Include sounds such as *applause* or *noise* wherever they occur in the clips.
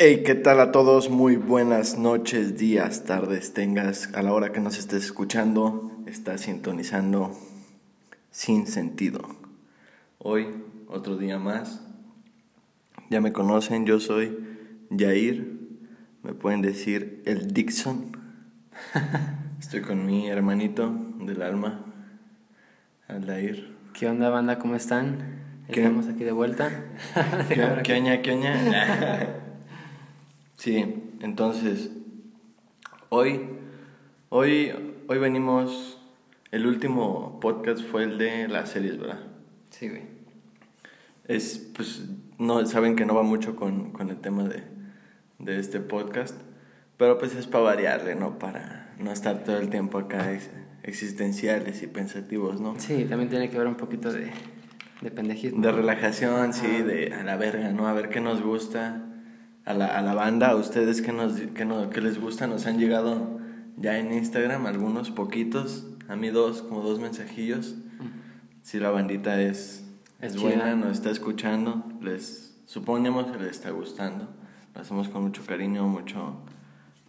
Hey, ¿qué tal a todos? Muy buenas noches, días, tardes, tengas a la hora que nos estés escuchando, estás sintonizando sin sentido. Hoy, otro día más. Ya me conocen, yo soy Jair, me pueden decir el Dixon. *laughs* Estoy con mi hermanito del alma, Aldair. ¿Qué onda, banda? ¿Cómo están? ¿Qué? Estamos aquí de vuelta. *laughs* ¿Qué, qué oña, qué oña? *laughs* Sí, entonces, hoy, hoy, hoy venimos, el último podcast fue el de las series, ¿verdad? Sí, güey. Es, pues, no, saben que no va mucho con, con el tema de, de este podcast, pero pues es para variarle, ¿no? Para no estar todo el tiempo acá ex- existenciales y pensativos, ¿no? Sí, también tiene que ver un poquito de, de pendejismo. De relajación, sí, de a la verga, ¿no? A ver qué nos gusta. A la, a la banda, a ustedes qué, nos, qué, no- qué les gusta. Nos han llegado ya en Instagram algunos poquitos. A mí dos, como dos mensajillos. Si la bandita es, es, Es buena, nos está escuchando, les suponemos que les está gustando. Lo hacemos con mucho cariño, mucho,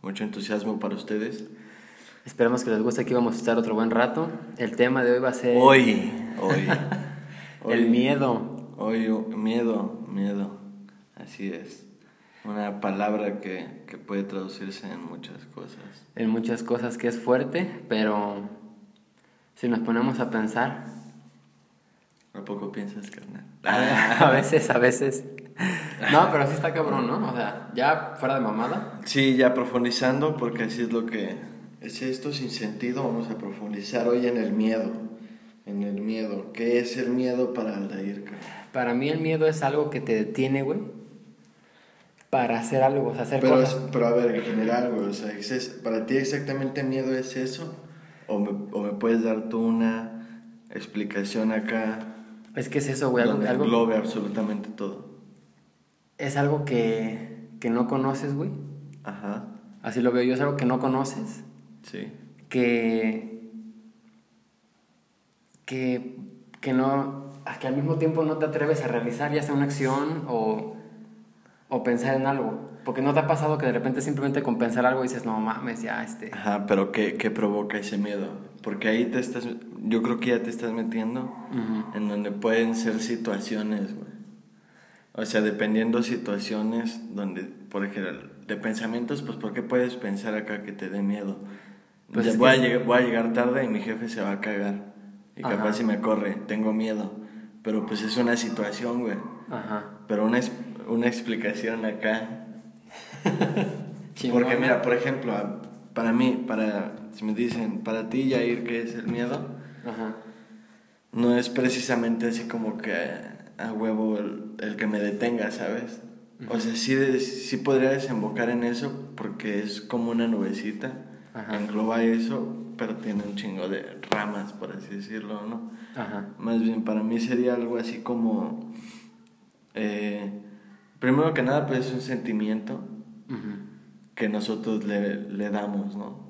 mucho entusiasmo para ustedes. Esperamos que les guste. Aquí vamos a estar otro buen rato. El tema de hoy va a ser Hoy, hoy. *laughs* el hoy- miedo. Hoy, miedo, miedo. Así es. Una palabra que, que puede traducirse en muchas cosas. En muchas cosas que es fuerte, pero si nos ponemos a pensar, ¿A poco piensas, carnal? *laughs* a veces, a veces. No, pero sí está cabrón, ¿no? O sea, ya fuera de mamada. Sí, ya profundizando, porque así es lo que es esto sin sentido. Vamos a profundizar hoy en el miedo. En el miedo. ¿Qué es el miedo para Aldair? carnal? Para mí el miedo es algo que te detiene, güey. Para hacer algo, o sea, hacer Pero, cosas. pero a ver, en general, güey, o sea, ¿es- ¿para ti exactamente miedo es eso? ¿O me, o me puedes dar tú una explicación acá Es que es eso, güey. Algo, donde algo- englobe absolutamente todo? es algo que, que no conoces, güey. Ajá, Así lo veo yo, es algo que no conoces. sí. Que. que. que no. que al mismo tiempo no te atreves a realizar ya sea una acción o. o pensar en algo. Porque no te ha pasado que de repente simplemente con pensar algo dices, no mames, ya este. Ajá, pero ¿qué, ¿qué provoca ese miedo? Porque ahí te estás, yo creo que ya te estás metiendo Ujú. en donde pueden ser situaciones, güey. O sea, dependiendo situaciones donde, por ejemplo, de pensamientos, pues ¿por qué puedes pensar acá que te dé miedo? Pues Ya voy, que- a llegar, voy a llegar tarde y mi jefe se va a cagar. Y Ajá. capaz si me corre, tengo miedo. Pero pues es una situación, güey. Ajá. Pero una, una explicación acá *laughs* porque mira, por ejemplo, para mí, para si me dicen, para ti Yair, ¿qué es el miedo? Ajá. No es precisamente así como que a huevo el, el que me detenga, ¿sabes? O sea, sí, de- sí podría desembocar en eso porque es como una nubecita, Ajá. engloba eso, pero tiene un chingo de ramas, por así decirlo, ¿no? Ajá. Más bien, para mí sería algo así como... eh, primero que nada, pues es un sentimiento que nosotros le, le damos, ¿no? O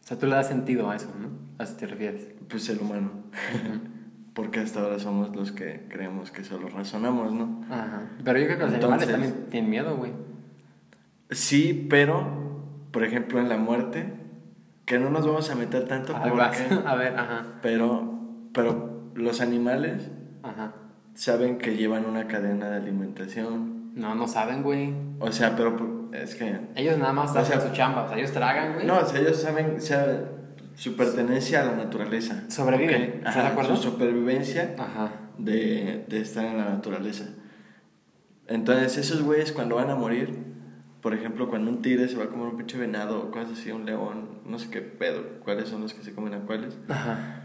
sea, tú le das sentido a eso, ¿no? A eso te refieres. Pues el humano. *laughs* Porque hasta ahora somos los que creemos que solo razonamos, ¿no? Ajá. Pero yo creo que los Entonces- animales también tienen miedo, güey. Sí, pero, por ejemplo, en la muerte, que no nos vamos a meter tanto Ahí porque... *laughs* A ver, ajá. Pero, pero los animales Ajá. saben que llevan una cadena de alimentación. No, no saben, güey. O sea, pero es que... Ellos nada más O hacen sea- su chamba. O sea, ellos tragan, güey. No, o sea, ellos saben, o sea, su pertenencia a la naturaleza. Sobreviven. ¿estás de acuerdo? Su supervivencia Ajá. de, de estar en la naturaleza. Entonces, esos güeyes cuando van a morir, por ejemplo, cuando un tigre se va a comer un pinche venado o cosas así, un león, no sé qué pedo, cuáles son los que se comen a cuáles, Ajá.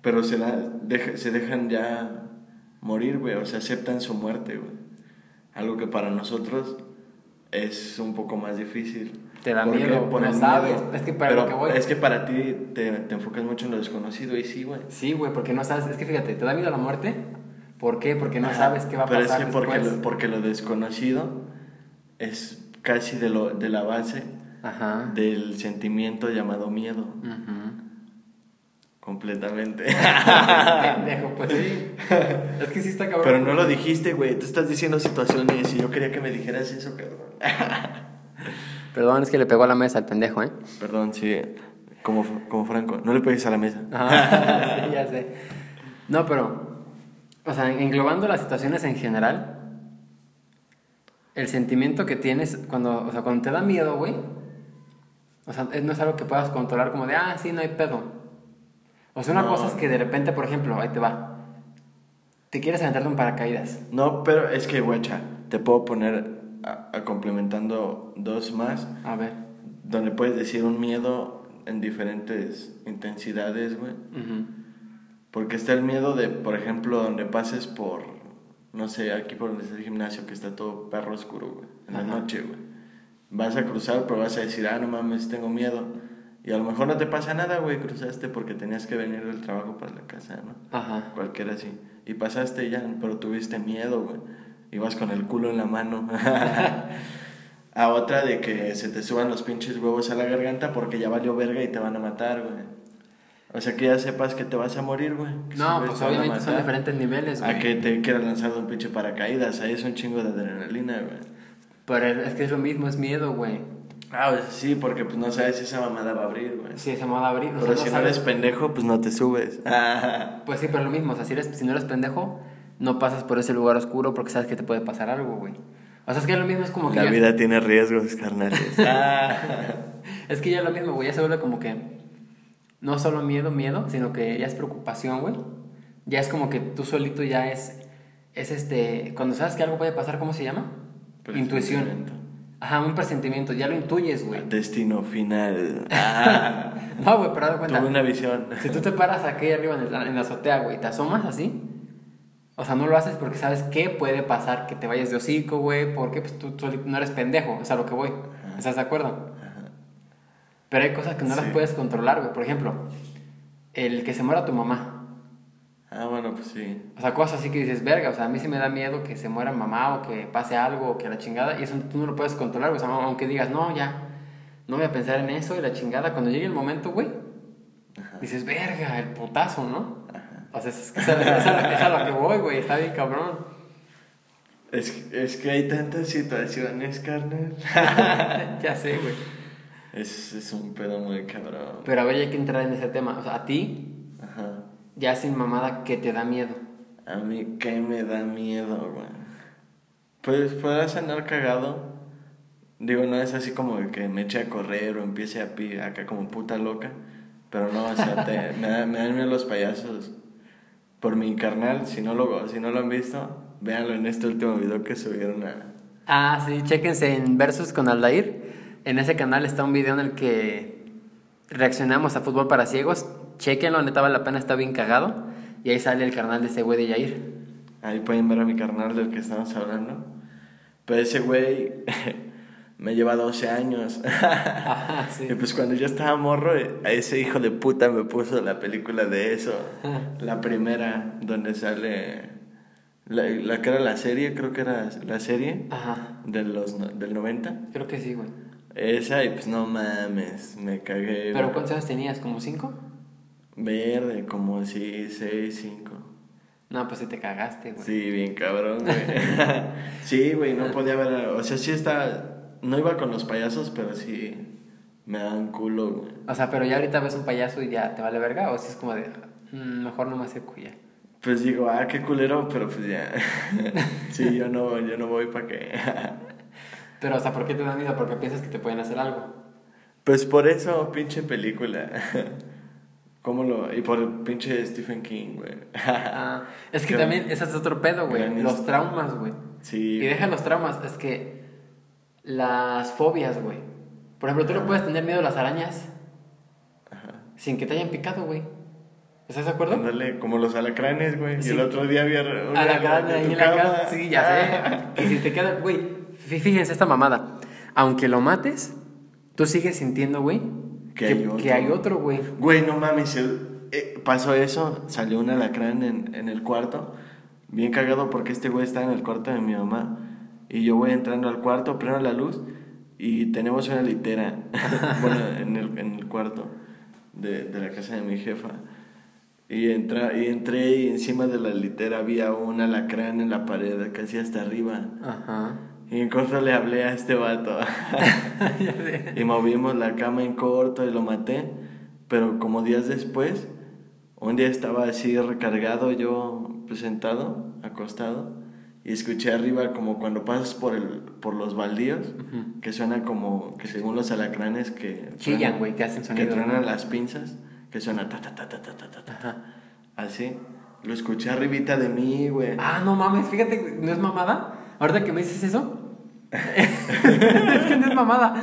pero se, la, deja- se dejan ya morir, güey, o sea, aceptan su muerte, güey. Algo que para nosotros es un poco más difícil. Te da miedo, no sabes. miedo. Es que para Pero lo que voy. Es que para ti te, te enfocas mucho en lo desconocido y sí, güey. Sí, güey, porque no sabes. Es que fíjate, ¿te da miedo la muerte? ¿Por qué? Porque no Ajá, sabes qué va a Pero pasar es que porque lo, porque lo desconocido es casi de, lo, de la base Ajá. del sentimiento llamado miedo. Ujú. Completamente. *laughs* Pendejo, pues sí. Es que sí está cabrón. Pero no lo dijiste, güey. Tú estás diciendo situaciones y yo quería que me dijeras eso, cabrón. *laughs* Perdón, es que le pegó a la mesa al pendejo, ¿eh? Perdón, sí. Como, como Franco. No le pegues a la mesa. Ajá, *laughs* sí, ya sé. No, pero, o sea, englobando las situaciones en general, el sentimiento que tienes cuando, o sea, cuando te da miedo, güey, o sea, no es algo que puedas controlar como de, ah, sí, no hay pedo. O sea, una No. cosa es que de repente, por ejemplo, ahí te va, te quieres aventar de un paracaídas. No, pero es que, guacha, te puedo poner a, a complementando dos más, A ver. donde puedes decir un miedo en diferentes intensidades, güey. Ujú. Porque está el miedo de, por ejemplo, donde pases por, no sé, aquí por donde está el gimnasio, que está todo perro oscuro, güey, en la noche, güey. Vas a cruzar, pero vas a decir, ah, no mames, tengo miedo. Y a lo mejor no te pasa nada, güey, cruzaste porque tenías que venir del trabajo para la casa, ¿no? Ajá. Cualquiera así. Y pasaste ya, pero tuviste miedo, güey. Ibas con el culo en la mano. *laughs* a otra de que se te suban los pinches huevos a la garganta porque ya valió verga y te van a matar, güey. O sea, que ya sepas que te vas a morir, güey. No, si pues a obviamente son diferentes niveles, A güey. que te quieras lanzar de un pinche paracaídas. Ahí es un chingo de adrenalina, güey. Pero es que es lo mismo, es miedo, güey. Ah, pues sí, porque pues no sabes si esa mamada va a abrir, güey. Sí, se moda abrir. o Pero sea, si no sabes- eres pendejo, pues no te subes. *laughs* Pues sí, pero lo mismo, o sea, si, eres, si no eres pendejo, no pasas por ese lugar oscuro porque sabes que te puede pasar algo, güey. O sea, es que lo mismo es como que... La ya- vida tiene riesgos, carnales. *laughs* Ah. Es que ya lo mismo, güey, ya se vuelve como que... No solo miedo, miedo, sino que ya es preocupación, güey. Ya es como que tú solito ya es... Es este... Cuando sabes que algo puede pasar, ¿cómo se llama? Intuición. Ajá, un presentimiento, ya lo intuyes, güey. Destino final. Ah. *laughs* No, güey, pero de cuenta. Tuve una visión. Si tú te paras aquí arriba en, el- en la azotea, güey, te asomas así, o sea, no lo haces porque sabes que puede pasar que te vayas de hocico, güey, porque pues, tú, tú no eres pendejo, es a lo que voy. ¿Estás de acuerdo? Pero hay cosas que no las Sí. puedes controlar, güey. Por ejemplo, el que se muera tu mamá. Ah, bueno, pues sí. O sea, cosas así que dices, verga, o sea, a mí sí me da miedo que se muera mamá o que pase algo o que la chingada, y eso tú no lo puedes controlar. O sea, aunque digas, no, ya, no voy a pensar en eso y la chingada, cuando llegue el momento, güey, dices, verga, el putazo, ¿no? O sea, es, que es, a, lo que voy, güey, está bien cabrón. Es, es que hay tantas situaciones, carnal. *laughs* ya sé, güey. Es, es un pedo muy cabrón. Pero a ver, ya hay que entrar en ese tema. O sea, a ti, Ajá. Ya sin mamada, ¿qué te da miedo? A mí, ¿qué me da miedo, güey? Pues podrás andar cagado. Digo, no es así como que me eche a correr o empiece a pi acá como puta loca. Pero no, o sea, te- *laughs* me, da- me dan miedo los payasos. Por mi carnal, si no lo, si no lo han visto, véanlo en este último video que subieron a... Ah, sí, chéquense en Versus con Aldair. En ese canal está un video en el que reaccionamos a fútbol para ciegos. Chequenlo, neta vale la pena, está bien cagado. Y ahí sale el canal de ese güey de Yair. Ahí pueden ver a mi carnal del que estamos hablando. Pero ese güey *laughs* me lleva 12 años. *laughs* Ajá, sí. Y pues cuando yo estaba morro, a ese hijo de puta me puso la película de eso. *laughs* La primera, donde sale... La, la que era la serie, creo que era la serie Ajá, de los, del 90. creo que sí, güey. Esa y pues no mames, me cagué. ¿Pero cuántos años tenías? ¿Como cinco? Verde, como si 6, 5. No, pues sí te cagaste, güey. Sí, bien cabrón, güey. *laughs* *laughs* sí, güey, no podía ver. O sea, sí está. No iba con los payasos, pero sí me daban culo, güey. O sea, pero ya ahorita ves un payaso y ya te vale verga, o si es como de, "Mm, mejor no me acerco ya. Pues digo, ah, qué culero, pero pues ya. *laughs* sí, yo no, yo no voy para qué. Pero, o sea, ¿por qué te da miedo? Porque piensas que te pueden hacer algo. pues por eso, pinche película. *laughs* ¿Cómo lo.? Y por pinche Stephen King, güey. *laughs* Ah, es que también, ese es otro pedo, güey. Los traumas, güey. sí. Y deja los traumas, es que las fobias, güey. Por ejemplo, tú no puedes tener miedo a las arañas Ajá. sin que te hayan picado, güey. ¿Estás de acuerdo? Ándale, como los alacranes, güey. Sí. Y el otro día vi una A la cara en ahí en la cara. Sí, ya sé. *laughs* Y si te queda, güey, fíjense esta mamada. Aunque lo mates, tú sigues sintiendo, güey, Que hay otro. que hay otro, güey. Güey, no mames, eh, pasó eso, salió un alacrán en, en el cuarto, bien cagado porque este güey está en el cuarto de mi mamá y yo voy entrando al cuarto, prendo la luz y tenemos una litera, *laughs* bueno, en el, en el cuarto de, de la casa de mi jefa. Y, entra, y entré y encima de la litera había un alacrán en la pared, casi hasta arriba. Ajá. Y en corto le hablé a este vato. *laughs* y movimos la cama en corto y lo maté. Pero como días después, un día estaba así recargado yo pues, sentado, acostado. Y escuché arriba como cuando pasas por, el, por los baldíos, que suena como que según los alacranes que... Chillan, güey, que hacen sonido. Que truenan las pinzas, que suena ta ta ta ta ta ta ta. ta. Así. Lo escuché arribita de mí, güey. Ah, no mames, fíjate, ¿no es mamada? Ahorita que me dices eso. *laughs* es que no es mamada.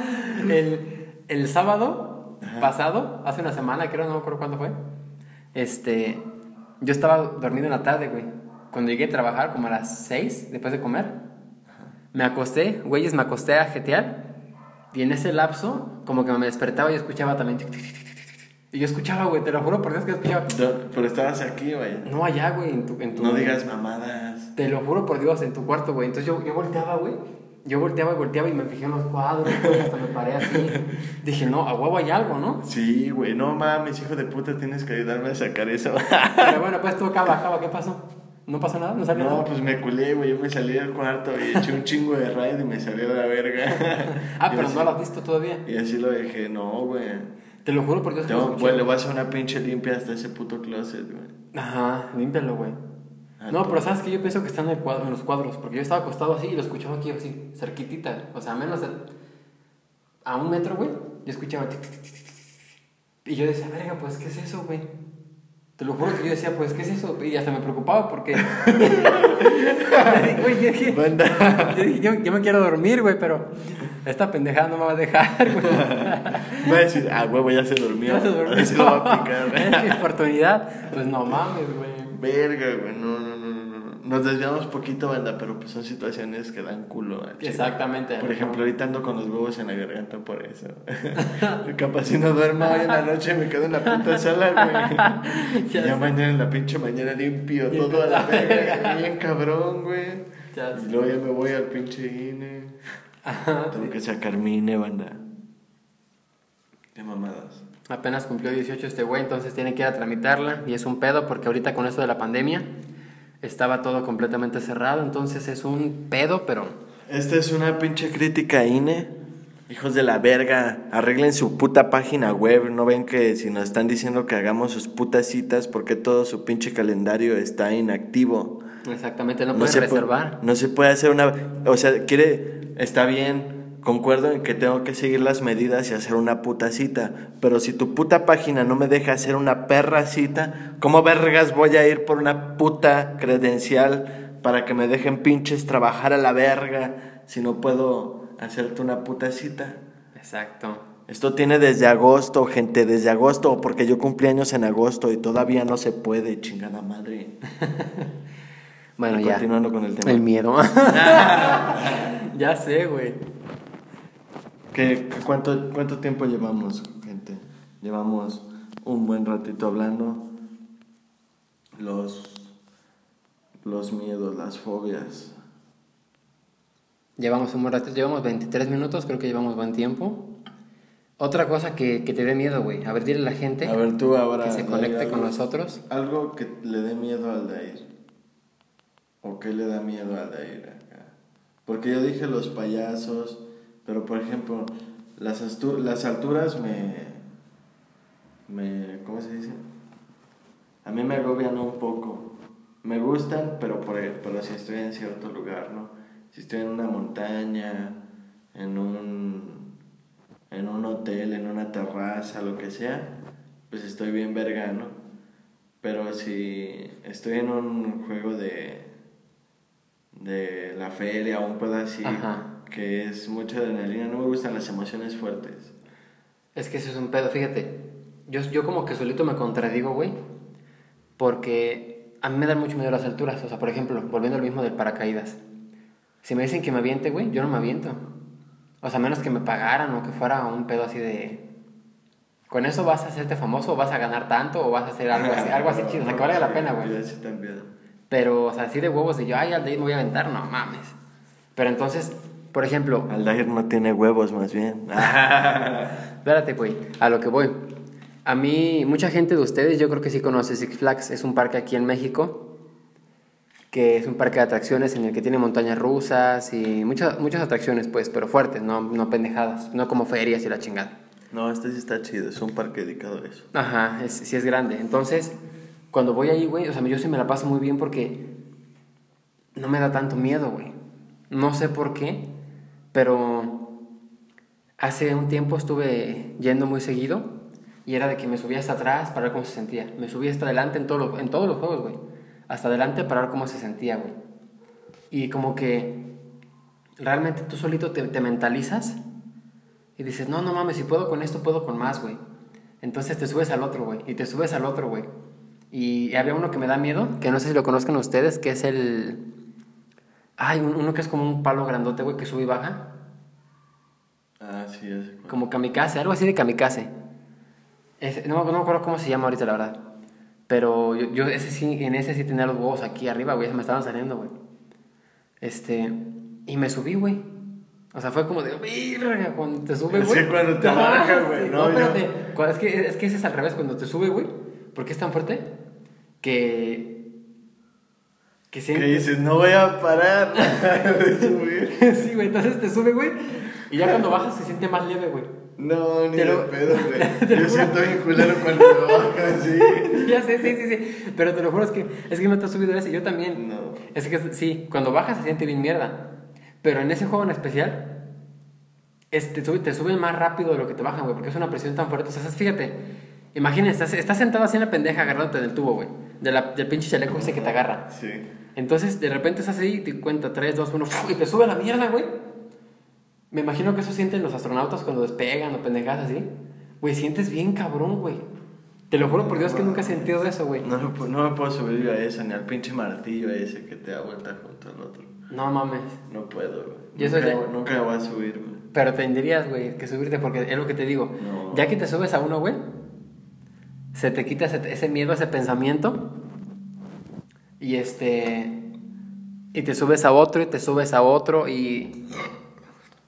El, el sábado pasado, hace una semana, creo, no me acuerdo cuándo fue. Este, yo estaba dormido en la tarde, güey cuando llegué a trabajar, como a las 6, después de comer, me acosté, güeyes, me acosté a jetear. Y en ese lapso, como que me despertaba y escuchaba también. Y yo escuchaba, güey, te lo juro por Dios que escuchaba. pero estabas aquí, güey. No allá, güey, en tu, en tu. No digas mamadas. Te lo juro por Dios, en tu cuarto, güey. Entonces yo, yo volteaba, güey. Yo volteaba y volteaba y me fijé en los cuadros, hasta me paré así. *laughs* Dije, no, a huevo hay algo, ¿no? Sí, güey, no mames, hijo de puta, tienes que ayudarme a sacar eso. *laughs* Pero bueno, pues tú acaba, acaba, ¿qué pasó? ¿No pasó nada? ¿No salió no, nada? pues me culé, güey. Yo me salí del cuarto y eché un chingo de raid y me salí de la verga. *laughs* ah, pero no lo has visto todavía. Y así lo dejé, no, güey. Te lo juro porque yo Güey, le voy a hacer una pinche limpia hasta ese puto closet, güey. Ajá, límpialo, güey. No, pero sabes que yo pienso que está en, el cuadro, en los cuadros, porque yo estaba acostado así y lo escuchaba aquí así, cerquitita. O sea, menos de, a un metro, güey. Yo escuchaba. Y yo decía, verga, pues, ¿qué es eso, güey? Te lo juro que yo decía, pues, ¿qué es eso? Y hasta me preocupaba porque. *laughs* güey, yo dije, yo, yo, me quiero dormir, güey, pero esta pendejada no me va a dejar, güey. *laughs* Va a decir, ah, huevo, ya se durmió. Ya se durmió. *laughs* A se lo va a picar, Es mi oportunidad. Pues no mames, güey. Verga, güey, no, no, no. Nos desviamos poquito, banda, pero pues son situaciones que dan culo. Exactamente. Por ejemplo, ahorita ando con los huevos en la garganta por eso. *laughs* Capaz si no duermo hoy en la noche me quedo en la puta sala, güey. *laughs* ya, ya mañana en la pinche mañana limpio todo a la verga. *laughs* Bien cabrón, güey. Y luego ya me voy al pinche INE. Tengo que sacar mi INE, banda. Qué mamadas. Apenas cumplió 18 este güey, entonces tiene que ir a tramitarla. Y es un pedo porque ahorita con esto de la pandemia estaba todo completamente cerrado, entonces es un pedo, pero... Esta es una pinche crítica INE. Hijos de la verga, arreglen su puta página web. No ven que si nos están diciendo que hagamos sus putas citas, porque todo su pinche calendario está inactivo. Exactamente, no, puede reservar. no se puede hacer una. O sea, quiere. Está bien, concuerdo en que tengo que seguir las medidas y hacer una puta cita, pero si tu puta página no me deja hacer una perra cita, ¿cómo vergas voy a ir por una puta credencial para que me dejen pinches trabajar a la verga si no puedo hacerte una puta cita? Exacto. Esto tiene desde agosto, gente, desde agosto, porque yo cumplí años en agosto y todavía no se puede, chingada madre. *laughs* bueno, ya. Continuando con el tema. El miedo. *laughs* *laughs* ya sé, güey. ¿Qué, cuánto, ¿Cuánto tiempo llevamos, gente? Llevamos un buen ratito hablando. Los, los miedos, las fobias. Llevamos un buen ratito, llevamos 23 minutos, creo que llevamos buen tiempo. Otra cosa que, que te dé miedo, güey. A ver, dile a la gente. A ver, tú ahora. Que se conecte con nosotros. Algo que le dé miedo al Dair. ¿O qué le da miedo al Dair acá? Porque yo dije los payasos pero por ejemplo, las, alturas me, me... ¿Cómo se dice? A mí me agobian un poco. Me gustan, pero, por, pero si estoy en cierto lugar, ¿no? Si estoy en una montaña, en un, en un hotel, en una terraza, lo que sea, pues estoy bien verga, ¿no? Pero si estoy en un juego de, de la feria o un así, que es mucha adrenalina. No me gustan las emociones fuertes. Es que eso es un pedo, fíjate. Yo, yo como que solito me contradigo, güey. Porque a mí me dan mucho miedo las alturas. O sea, por ejemplo, volviendo al mismo del paracaídas. Si me dicen que me aviente, güey, yo no me aviento. O sea, menos que me pagaran o que fuera un pedo así de... Con eso vas a hacerte famoso o vas a ganar tanto o vas a hacer algo así, algo así chido. O sea, que valga la *laughs* pena, güey. Pero, o sea, así de huevos de yo, ay, al de ir me voy a aventar, no mames. Pero entonces, por ejemplo. Aldair no tiene huevos, más bien. *laughs* Espérate, güey. A lo que voy. A mí, mucha gente de ustedes, yo creo que sí conoce Six Flags. Es un parque aquí en México. que es un parque de atracciones en el que tiene montañas rusas y muchas, muchas atracciones, pues, pero fuertes, no, no pendejadas, no como ferias y la chingada. No, este sí está chido, es un parque dedicado a eso. Ajá, es, sí es grande. Entonces, cuando voy ahí, güey, o sea, yo sí me la paso muy bien porque no me da tanto miedo, güey. No sé por qué, pero hace un tiempo estuve yendo muy seguido y era de que me subía hasta atrás para ver cómo se sentía. Me subía hasta adelante en, todo en todos los juegos, güey. Hasta adelante para ver cómo se sentía, güey. Y como que realmente tú solito te, te mentalizas y dices, no, no mames, si puedo con esto, puedo con más, güey. Entonces te subes al otro, güey. Y te subes al otro, güey. Y había uno que me da miedo, que no sé si lo conozcan ustedes, que es el... Ay, uno que es como un palo grandote, güey, que sube y baja. Ah, sí, cuál. Como kamikaze, algo así de kamikaze. Ese- no, no me acuerdo cómo se llama ahorita, la verdad. Pero yo, yo ese sí, en ese sí tenía los huevos aquí arriba, güey. Se me estaban saliendo, güey. Este... Y me subí, güey. O sea, fue como de... Cuando te sube, güey. que cuando te baja, güey, sí. no, No, espérate. Es, que, es que ese es al revés. Cuando te sube, güey. Porque es tan fuerte que... Que dices, no voy a parar de *laughs* subir. sí, güey. Entonces te sube, güey. Y ya cuando bajas se siente más leve, güey. No, ni de lo- pedo, güey. *laughs* Yo siento bien culero cuando me baja así. *laughs* ya sé, sí, sí, sí. Pero te lo juro, es que, es que no te has subido ese. Yo también. No. Es que sí, cuando bajas se siente bien mierda. Pero en ese juego en especial, es- te, sube- te suben más rápido de lo que te bajan, güey. Porque es una presión tan fuerte. O sea, fíjate. Imagínate, estás, estás sentado así en la pendeja agarrándote del tubo, güey. De la- del pinche chaleco ese que te agarra. Sí. Entonces, de repente ahí y te cuenta 3, 2, 1, y te sube a la mierda, güey. Me imagino que eso sienten los astronautas cuando despegan o pendejadas así. Güey, sientes bien cabrón, güey. Te lo juro por Dios que nunca he sentido eso, güey. No, no me puedo subir a eso, ni al pinche martillo ese que te da vuelta junto al otro. No mames. No puedo, güey. Yo nunca, soy nunca voy a subir, güey. Pero tendrías, güey, que subirte porque es lo que te digo. No. Ya que te subes a uno, güey, se te quita ese, ese miedo, ese pensamiento. Y este. Y te subes a otro y te subes a otro y.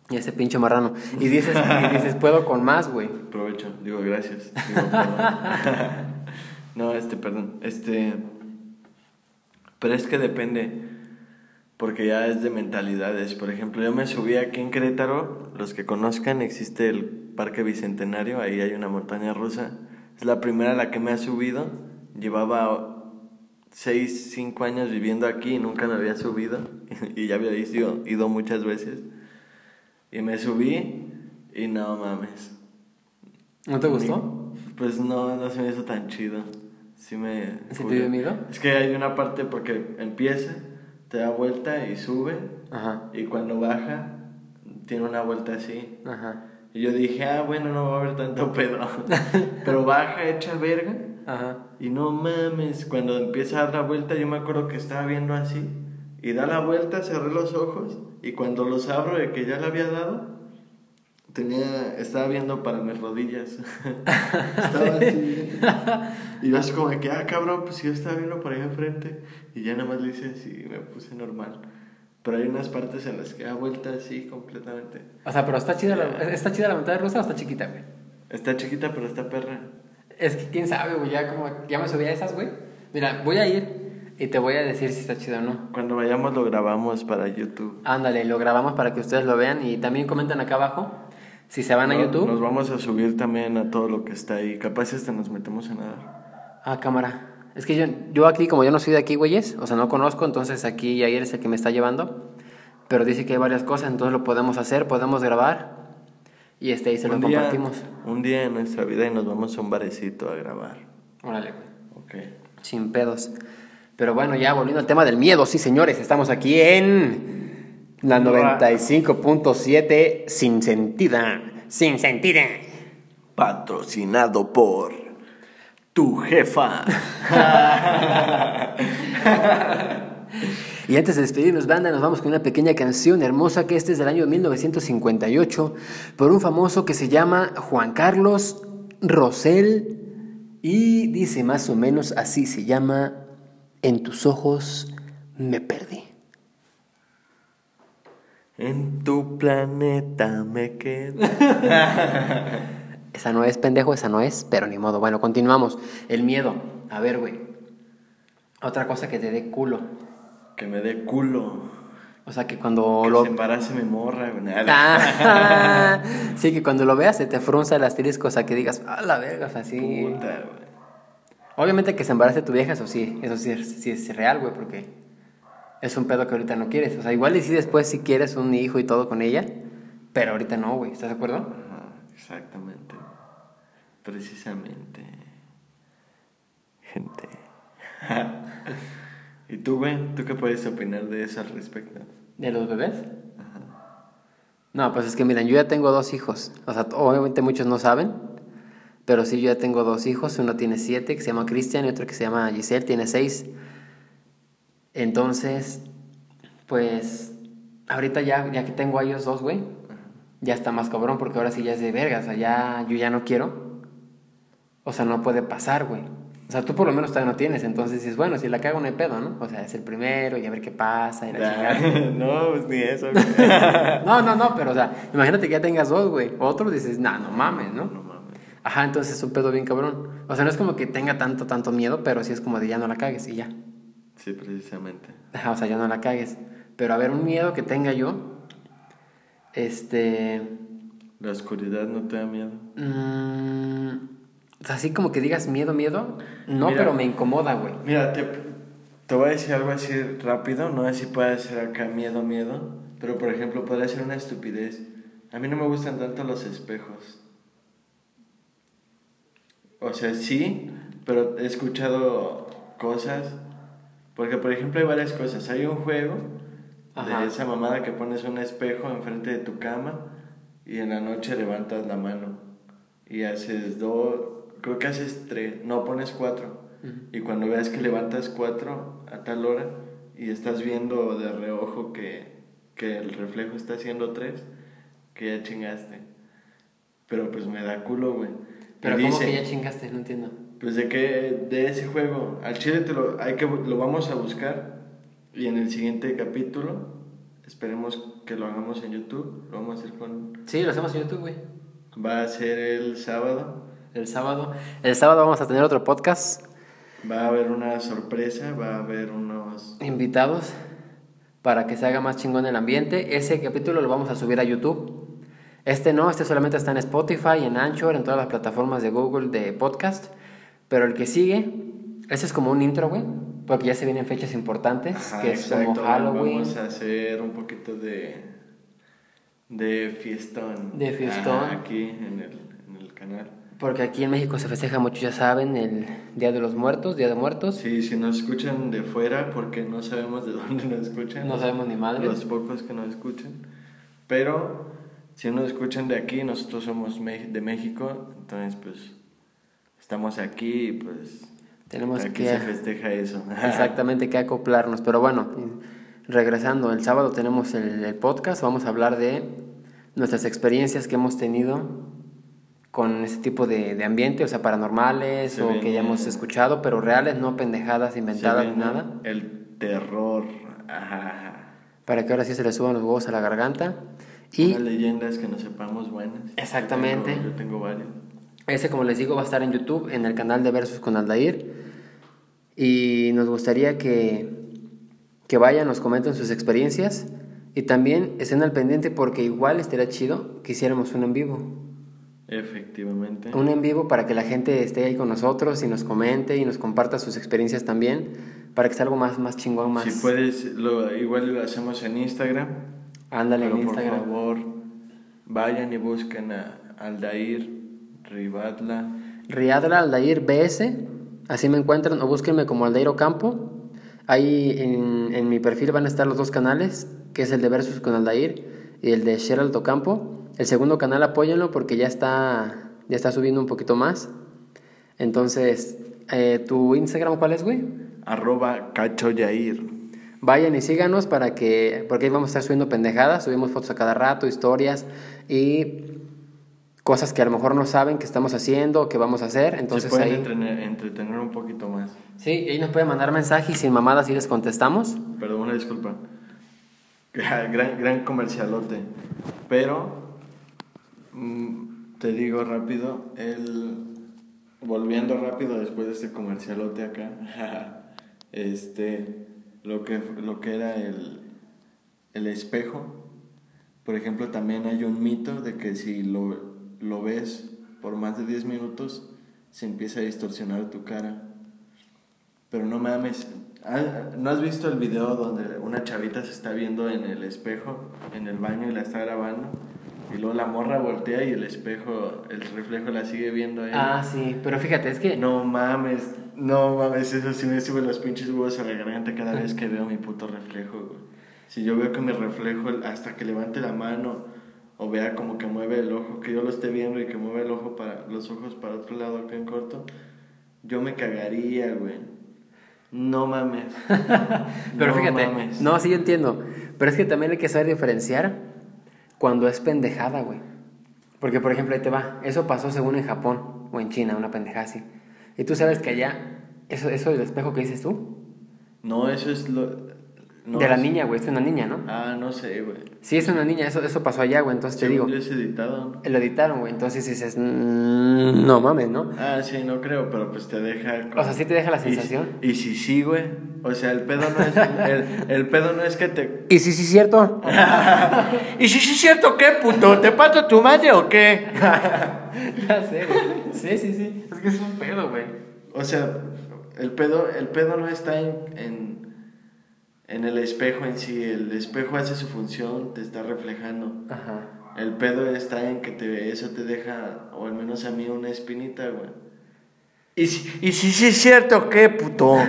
Y ese pinche marrano. Y dices, y *laughs* dices puedo con más, güey. Provecho, digo gracias. Digo, *laughs* no, este, perdón. Este. Pero es que depende. Porque ya es de mentalidades. Por ejemplo, yo me subí aquí en Querétaro. Los que conozcan, existe el Parque Bicentenario. Ahí hay una montaña rusa. Es la primera a la que me ha subido. Llevaba 6, 5 años viviendo aquí y nunca me había subido. *laughs* y ya había ido, ido muchas veces. Y me subí y no mames. ¿No te gustó? Pues no, no se me hizo tan chido. Sí me... ¿Sí te dio miedo? Es que hay una parte porque empieza, te da vuelta y sube. Ajá. Y cuando baja, tiene una vuelta así. Ajá. Y yo dije, ah, bueno, no va a haber tanto pedo. *laughs* Pero baja, echa verga. Ajá. Y no mames, cuando empieza a dar la vuelta, yo me acuerdo que estaba viendo así. Y da la vuelta, cerré los ojos. Y cuando los abro de que ya la había dado, tenía, estaba viendo para mis rodillas. *laughs* estaba así. *laughs* Y yo así como de que, ah, cabrón, pues yo estaba viendo por ahí enfrente. Y ya nada más le hice así y me puse normal. Pero hay unas partes en las que da vuelta así completamente. O sea, pero está chida la, está chida la montaña rusa o está chiquita, güey. Está chiquita, pero está perra. Es que quién sabe, güey, ya como ya me subí a esas, güey. Mira, voy a ir y te voy a decir si está chido o no. Cuando vayamos lo grabamos para YouTube. Ándale, lo grabamos para que ustedes lo vean y también comenten acá abajo si se van a No- YouTube. Nos vamos a subir también a todo lo que está ahí. Capaz hasta nos metemos a nadar. Ah, cámara. Es que yo, yo aquí, como yo no soy de aquí, güeyes, o sea, no conozco, entonces aquí Yair es el que me está llevando. Pero dice que hay varias cosas, entonces lo podemos hacer, podemos grabar y este ahí se lo día, compartimos. un día en nuestra vida y nos vamos a un barecito a grabar. Órale, güey. Ok. Sin pedos. Pero bueno, ya volviendo al tema del miedo, sí, señores, estamos aquí en la 95.7 sin sentida. Sin sentida. Patrocinado por tu jefa. *laughs* Y antes de despedirnos, banda, nos vamos con una pequeña canción hermosa que este es del año 1958 por un famoso que se llama Juan Carlos Rosell y dice más o menos así, se llama En tus ojos me perdí. En tu planeta me quedo. *laughs* Esa no es, pendejo, esa no es, pero ni modo. Bueno, continuamos. El miedo. A ver, güey. Otra cosa que te dé culo. Que me dé culo. O sea, que cuando Que lo... se embarace mi morra, güey. Nada. Ah, *laughs* sí, que cuando lo veas se te frunza el asterisco, o sea, que digas, ah, la verga, o sea, sí. Puta, güey. Obviamente que se embarace tu vieja, eso sí, eso sí, es- sí es real, güey, porque es un pedo que ahorita no quieres. O sea, igual y sí después si quieres un hijo y todo con ella, pero ahorita no, güey, ¿estás de acuerdo? Ajá, exactamente. Precisamente. Gente. *laughs* ¿Y tú, güey? ¿Tú qué puedes opinar de eso al respecto? ¿De los bebés? No, pues es que miren, yo ya tengo dos hijos. O sea, obviamente muchos no saben, pero sí, yo ya tengo dos hijos. Uno tiene siete, que se llama Cristian, y otro que se llama Giselle, tiene seis. Entonces, pues, ahorita ya, ya que tengo a ellos dos, güey, ya está más cabrón, porque ahora sí ya es de verga. O sea, ya, yo ya no quiero. O sea, no puede pasar, güey. O sea, tú por lo menos todavía no tienes, entonces dices, bueno, si la cago no hay pedo, ¿no? O sea, es el primero y a ver qué pasa y la *laughs* no, pues ni eso, güey. *laughs* No, no, no, pero o sea, imagínate que ya tengas dos, güey. Otro dices, nah, no mames, ¿no? No mames. Ajá, entonces es un pedo bien cabrón. O sea, no es como que tenga tanto, tanto miedo, pero sí es como de ya no la cagues y ya. Sí, precisamente. Ajá, o sea, ya no la cagues. Pero a ver, un miedo que tenga yo, este... ¿La oscuridad no te da miedo? mm, sea, así como que digas miedo, miedo. No, Mira. pero me incomoda, güey. Mira, te, te voy a decir algo así rápido, no sé si puede ser acá miedo, miedo, pero por ejemplo podría ser una estupidez. A mí no me gustan tanto los espejos. O sea, sí, pero he escuchado cosas, porque por ejemplo hay varias cosas. Hay un juego Ajá. de esa mamada que pones un espejo enfrente de tu cama y en la noche levantas la mano y haces dos, creo que haces tres, no pones cuatro. Y cuando veas que levantas cuatro a tal hora y estás viendo de reojo que, que el reflejo está haciendo tres, que ya chingaste. Pero pues me da culo, güey. Y Pero como dice, que ya chingaste, no entiendo. Pues de que de ese juego, al chile te lo, hay que, lo vamos a buscar y en el siguiente capítulo, esperemos que lo hagamos en YouTube, lo vamos a hacer con... Sí, lo hacemos en YouTube, güey. Va a ser el sábado, El sábado. El sábado vamos a tener otro podcast. va a haber una sorpresa, va a haber unos... invitados para que se haga más chingón el ambiente. Ese capítulo lo vamos a subir a YouTube. Este no, este solamente está en Spotify, en Anchor, en todas las plataformas de Google de podcast. Pero el que sigue, ese es como un intro, güey, porque ya se vienen fechas importantes, Ajá, que es como exacto, Halloween. Vamos a hacer un poquito de, de fiestón. De fiestón. Ajá, aquí en el, en el canal. Porque aquí en México se festeja mucho, ya saben, el Día de los Muertos, Día de Muertos. Sí, si nos escuchan de fuera, porque no sabemos de *laughs* dónde nos escuchan. No sabemos ni madre. Los pocos que nos escuchan. Pero si nos escuchan de aquí, nosotros somos de México, entonces pues estamos aquí y pues Tenemos aquí que- se festeja eso. *laughs* Exactamente, que acoplarnos. Pero bueno, regresando, el sábado tenemos el, el podcast, vamos a hablar de nuestras experiencias que hemos tenido con ese tipo de, de ambiente, o sea, paranormales Se o que viene- ya hemos escuchado, pero reales, no pendejadas inventadas ni nada, El terror. Ajá, para que ahora sí se le suban los huevos a la garganta. Y Unas leyendas que no sepamos buenas. Exactamente. Yo tengo, yo tengo varias. ese, como les digo, va a estar en YouTube, en el canal de Versus con Aldair. Y nos gustaría que, que vayan, nos comenten sus experiencias. Y también estén al pendiente porque igual estaría chido que hiciéramos un en vivo. Efectivamente. Un en vivo para que la gente esté ahí con nosotros y nos comente y nos comparta sus experiencias también. Para que sea algo más, más chingón, más... Si puedes, lo, igual lo hacemos en Instagram. Ándale en por Instagram. favor, vayan y busquen a Aldair Ribatla. Riadra Aldair BS, así me encuentran, o búsquenme como Aldair Ocampo. Ahí en, en mi perfil van a estar los dos canales, que es el de Versus con Aldair y el de Gerald Ocampo. El segundo canal apóyenlo porque ya está, ya está subiendo un poquito más. Entonces, eh, ¿tu Instagram cuál es, güey? Arroba Cacho Yair. Vayan y síganos para que, porque ahí vamos a estar subiendo pendejadas, subimos fotos a cada rato, historias y cosas que a lo mejor no saben que estamos haciendo o que vamos a hacer. Entonces Se pueden ahí... entretener, entretener un poquito más. Sí, ahí nos pueden mandar mensajes y sin mamadas y les contestamos. Perdón, una disculpa. *laughs* Gran, gran comercialote. Pero, te digo rápido, el, volviendo rápido después de este comercialote acá, *laughs* este, lo que, lo que era el, el espejo. Por ejemplo, también hay un mito de que si lo, lo ves por más de 10 minutos, se empieza a distorsionar tu cara. Pero no mames, ¿no has visto el video donde una chavita se está viendo en el espejo, en el baño y la está grabando? Y luego la morra voltea y el espejo, el reflejo la sigue viendo a ella. Ah, sí, pero fíjate, es que... No mames, no mames, eso sí me sube los pinches huevos a la garganta cada vez que veo mi puto reflejo, güey. Si yo veo que mi reflejo hasta que levante la mano o vea como que mueve el ojo, que yo lo esté viendo y que mueve el ojo para los ojos para otro lado acá en corto, yo me cagaría, güey. No mames. *laughs* pero No fíjate, mames. no, sí yo entiendo, pero es que también hay que saber diferenciar cuando es pendejada, güey. Porque, por ejemplo, ahí te va, eso pasó según en Japón o en China, una pendejada así. Y tú sabes que allá, eso, eso del espejo que dices tú, No, eso es lo no, de la es- niña, güey, es una niña, ¿no? Ah, no sé, güey. Sí, es una niña, eso, eso pasó allá, güey, entonces te digo, es editado. lo editaron, güey, entonces dices, mm, no mames, ¿no? Ah, sí, no creo, pero pues te deja. O sea, sí te deja la Y- sensación. Y, si sí, güey. O sea, el pedo no es. *laughs* El, el pedo no es que te. Y sí, sí, cierto. *laughs* ¿Y si sí es cierto qué, puto? ¿Te pato tu madre o qué? *laughs* ya sé, güey. Sí, sí, sí. Es que es un pedo, güey. O sea, el pedo, el pedo no está en, en, en el espejo en sí. El espejo hace su función, te está reflejando. Ajá. El pedo está en que te, eso te deja, o al menos a mí, una espinita, güey. ¿Y si, y si sí es cierto qué, puto? *laughs*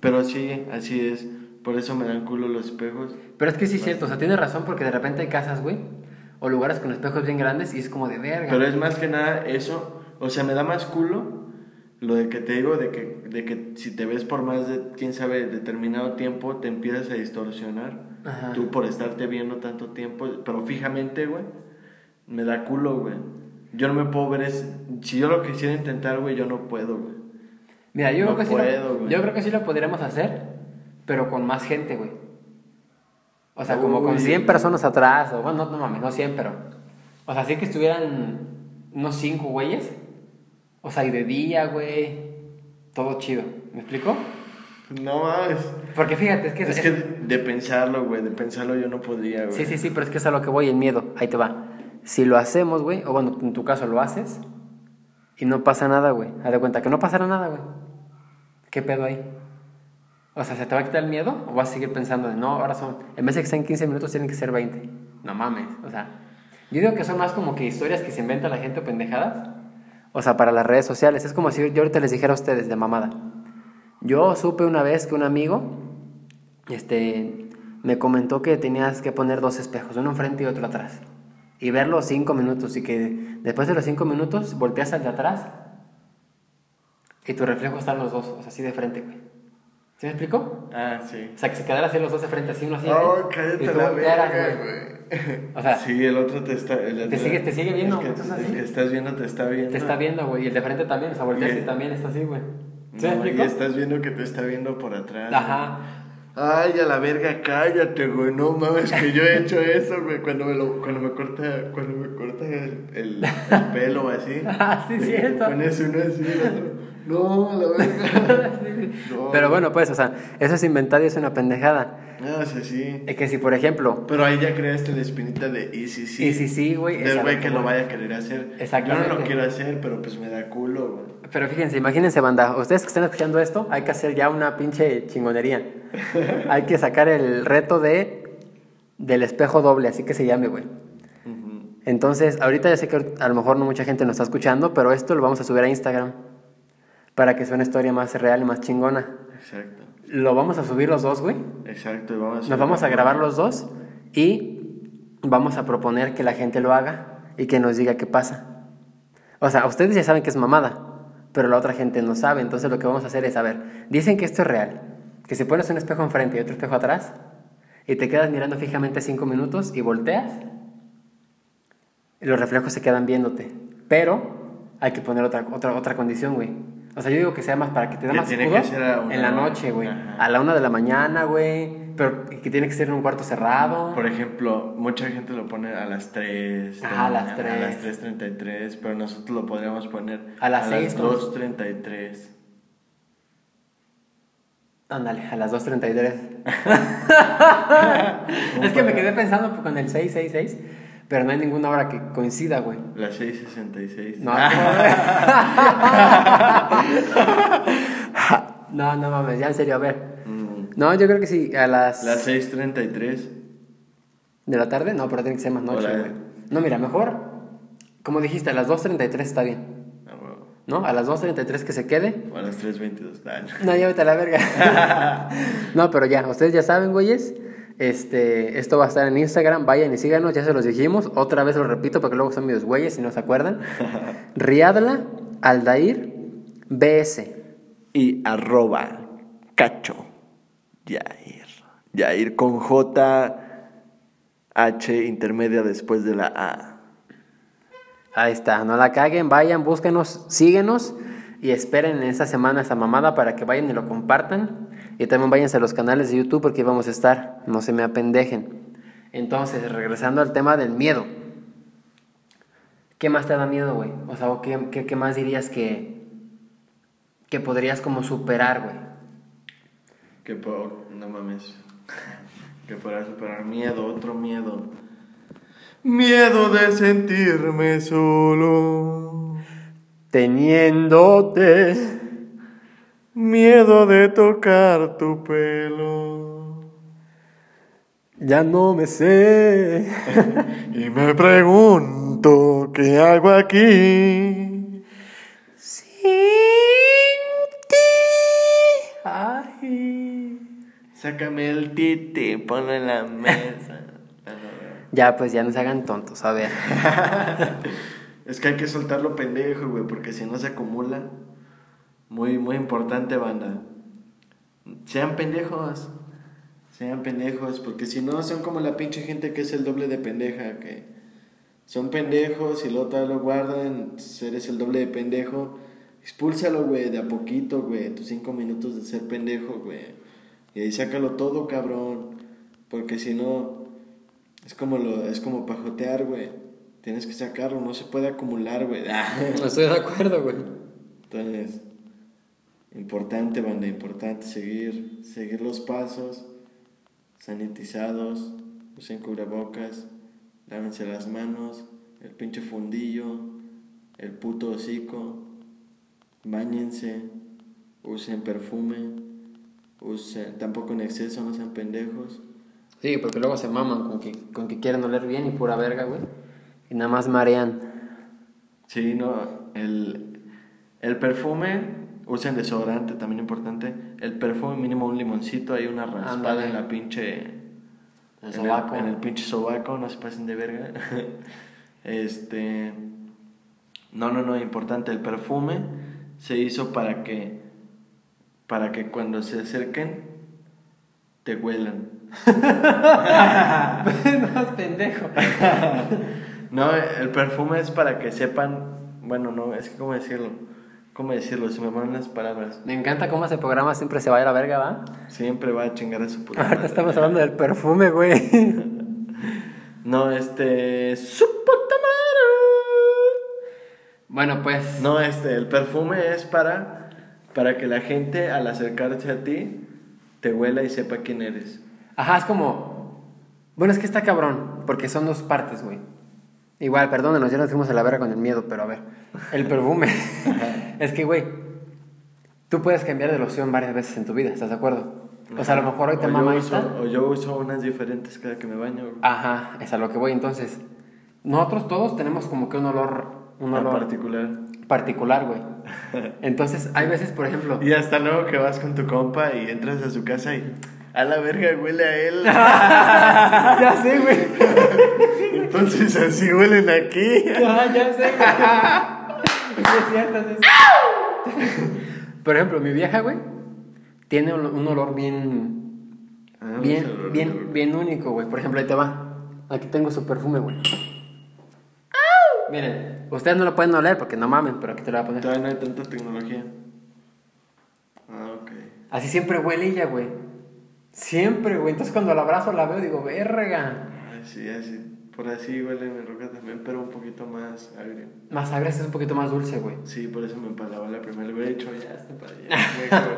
Pero sí, así es. Por eso me dan culo los espejos. Pero es que sí es cierto, o sea, tienes razón porque de repente hay casas, güey, o lugares con espejos bien grandes y es como de verga. Pero es más que nada eso. O sea, me da más culo lo de que te digo, de que, de que si te ves por más de, quién sabe, determinado tiempo, te empiezas a distorsionar. Ajá. Tú por estarte viendo tanto tiempo, pero fijamente, güey, me da culo, güey. Yo no me puedo ver, es, si yo lo quisiera intentar, güey, yo no puedo, güey. Mira, yo, No creo que sí puedo, lo, güey. yo creo que sí lo podríamos hacer, pero con más gente, güey. O sea, como con Uy. 100 personas atrás, o bueno, no, no mames, no 100, pero... O sea, sí que estuvieran unos 5 güeyes. O sea, y de día, güey. Todo chido. ¿Me explico? No más. Porque fíjate, es que... Es que de, de pensarlo, güey, de pensarlo yo no podría, güey. Sí, sí, sí, pero es que es a lo que voy, el miedo. Ahí te va. Si lo hacemos, güey, o bueno, en tu caso lo haces, y no pasa nada, güey. Haz de cuenta que no pasará nada, güey. ¿Qué pedo ahí? O sea, ¿se te va a quitar el miedo? ¿O vas a seguir pensando de no, ahora son. En vez de que sean 15 minutos, tienen que ser 20? No mames. O sea, yo digo que son más como que historias que se inventa la gente o pendejadas. O sea, para las redes sociales. Es como si yo ahorita les dijera a ustedes de mamada. Yo supe una vez que un amigo este, me comentó que tenías que poner dos espejos, uno enfrente y otro atrás. Y verlos cinco minutos y que después de los cinco minutos volteas al de atrás y tu reflejo están los dos, o sea, así de frente, güey. ¿Sí me explico? Ah, sí. O sea, que se quedaran así los dos de frente, así uno así. Oh, y cállate tú la verga, güey. O sea, Sí, el otro te está... el otro- sigue- te sigue viendo, El que, el así. que estás viendo te está viendo. te está viendo, güey. Y el de frente también, o sea, volteas Y- también está así, güey. ¿Sí No, y estás viendo que te está viendo por atrás. Ajá. Ay, a la verga, cállate, güey. No mames, que yo he hecho *laughs* eso, güey. Cuando me, lo, cuando me corta, cuando me corta el, el, el *laughs* pelo así. Ah, sí, cierto. Pones uno así, el otro. No, a la verga. *laughs* No. Pero bueno, pues, o sea, eso es inventado y es una pendejada. O sea, sí. Es que si, por ejemplo, Pero ahí ya creaste la espinita de y sí. y si sí, güey. es Del güey que lo vaya a querer hacer. Exactamente. Yo no lo quiero hacer, pero pues me da culo, güey. Pero fíjense, imagínense, banda, ustedes que están escuchando esto, hay que hacer ya una pinche chingonería. *laughs* hay que sacar el reto de del espejo doble, así que se llame, güey. Entonces, ahorita ya sé que a lo mejor no mucha gente nos está escuchando, pero esto lo vamos a subir a Instagram para que sea una historia más real y más chingona. Exacto. Lo vamos a subir los dos, güey. Exacto. y Vamos Nos vamos a grabar los dos y vamos a proponer que la gente lo haga y que nos diga qué pasa. O sea, ustedes ya saben que es mamada, pero la otra gente no sabe. Entonces lo que vamos a hacer es, a ver, dicen que esto es real, que si pones un espejo enfrente y otro espejo atrás y te quedas mirando fijamente cinco minutos y volteas, los reflejos se quedan viéndote. Pero hay que poner otra, otra, otra condición, güey. O sea, yo digo que sea más para que te dé más tiene que ser a una en la noche, güey. A la una de la mañana, güey. Pero que tiene que ser en un cuarto cerrado. Por ejemplo, mucha gente lo pone a las 3. Ah, a las A 3. las 3.33, pero nosotros lo podríamos poner A las ¿no? 2.33. Ándale, a las 2.33. *laughs* es que me quedé pensando con el 666, pero no hay ninguna hora que coincida, güey. Las 6.66. No, *laughs* *laughs* no, no mames, ya en serio, a ver. Mm, No, yo creo que sí, a las... Las 6.33. ¿De la tarde? No, pero tiene que ser más noche, güey. No, mira, mejor, como dijiste, a las 2.33 está bien. Ah. ¿No? A las 2.33 que se quede. O a las 3.22. Ah, no. No, ya vete a la verga. *laughs* no, pero ya, ustedes ya saben, güeyes. Este, esto va a estar en Instagram, vayan y síganos, ya se los dijimos. Otra vez lo repito porque luego son medios güeyes si no se acuerdan. *laughs* Riadla Aldair BS. Y arroba cacho Yair. Yair con J, H intermedia después de la A. Ahí está, no la caguen, vayan, búsquenos, síguenos y esperen en esta semana esta mamada para que vayan y lo compartan. Y también váyanse a los canales de YouTube porque vamos a estar, no se me apendejen. Entonces, regresando al tema del miedo. ¿Qué más te da miedo, güey? O sea, ¿o ¿qué, qué, qué más dirías que, que podrías como superar, güey? Que por. No mames. Que para superar miedo, otro miedo. Miedo de sentirme solo. Teniéndote. Miedo de tocar tu pelo. Ya no me sé. *laughs* Y me pregunto qué hago aquí. Sin ti. Ay. Sácame el titi, ponlo en la mesa. Ya, pues ya no se hagan tontos, a ver. *laughs* es que hay que soltarlo pendejo, güey, porque si no se acumula. Muy, muy importante, banda. Sean pendejos. Sean pendejos, porque si no son como la pinche gente que es el doble de pendeja, que son pendejos y luego todavía lo guardan, eres el doble de pendejo. Expúlsalo, güey, de a poquito, güey, tus cinco minutos de ser pendejo, güey. Y ahí sácalo todo, cabrón. Porque si no, es como, lo, es como pajotear, güey. Tienes que sacarlo, no se puede acumular, güey. *laughs* Estoy de acuerdo, güey. Entonces, importante, banda, importante seguir, seguir los pasos, sanitizados, usen cubrebocas, lávense las manos, el pinche fundillo, el puto hocico, bañense, usen perfume, usen, tampoco en exceso, no sean pendejos. Sí, porque luego se maman con que, con que quieren oler bien y pura verga, güey. Y nada más marean. Sí, no, el, el perfume, usen desodorante, también importante. El perfume mínimo un limoncito, hay una raspada en la pinche... El en sobaco. En el pinche sobaco, no se pasen de verga. *laughs* este... No, no, no, importante. El perfume se hizo para que... Para que cuando se acerquen, te huelan. *laughs* no es pendejo. *laughs* No, el perfume es para que sepan... Bueno, no, es que cómo decirlo. ¿Cómo decirlo? Se me van las palabras. Me encanta cómo ese programa siempre se va a la verga, ¿va? Siempre va a chingar a su puta Ahorita madre. estamos hablando del perfume, güey. *laughs* No, este. ¡Su puta madre! Bueno, pues. No, este, el perfume es para. Para que la gente al acercarse a ti te huela y sepa quién eres. Ajá, es como. Bueno, es que está cabrón, porque son dos partes, güey. Igual, perdónenos, ya nos fuimos a la verga con el miedo, pero a ver. El perfume. *laughs* es que, güey, tú puedes cambiar de loción varias veces en tu vida, ¿estás de acuerdo? O sea, a lo mejor hoy te O mama uso- esta. O yo uso unas diferentes cada que me baño. güey. Ajá, es a lo que voy. Entonces, nosotros todos tenemos como que un olor, un En olor particular. particular, güey. *laughs* Entonces, hay veces, por ejemplo, Y hasta luego que vas con tu compa y entras a su casa y. A la verga huele a él. *laughs* ya sé, güey. Entonces así huelen aquí. Ah, ya sé, güey. Sí, es cierto, sí es cierto. Por ejemplo, mi vieja, güey, tiene un, olor bien, Ah, bien, olor, bien, olor. bien único, güey. Por ejemplo, ahí te va. Aquí tengo su perfume, güey. Miren, ustedes no lo pueden oler porque no mamen, pero aquí te lo voy a poner. Todavía no hay tanta tecnología. Ah, ok. Así siempre huele ella, güey. Siempre, güey. Entonces cuando la abrazo la veo, digo, verga. Ay, sí, así. Por así huele mi roca también, pero un poquito más agrio. Más agria es un poquito más dulce, güey. Sí, por eso me empalaba la primera. Le hubiera dicho, ya está para allá.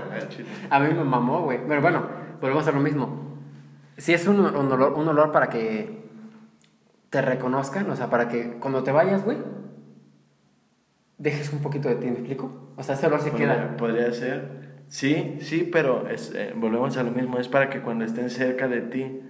*laughs* A mí me mamó, güey. Pero bueno, volvemos a lo mismo. Si es un, un olor, un olor para que te reconozcan, o sea, para que cuando te vayas, güey, dejes un poquito de ti, ¿me explico? O sea, ese olor se queda. podría ser. Sí, sí, pero es, eh, volvemos a lo mismo. Es para que cuando estén cerca de ti,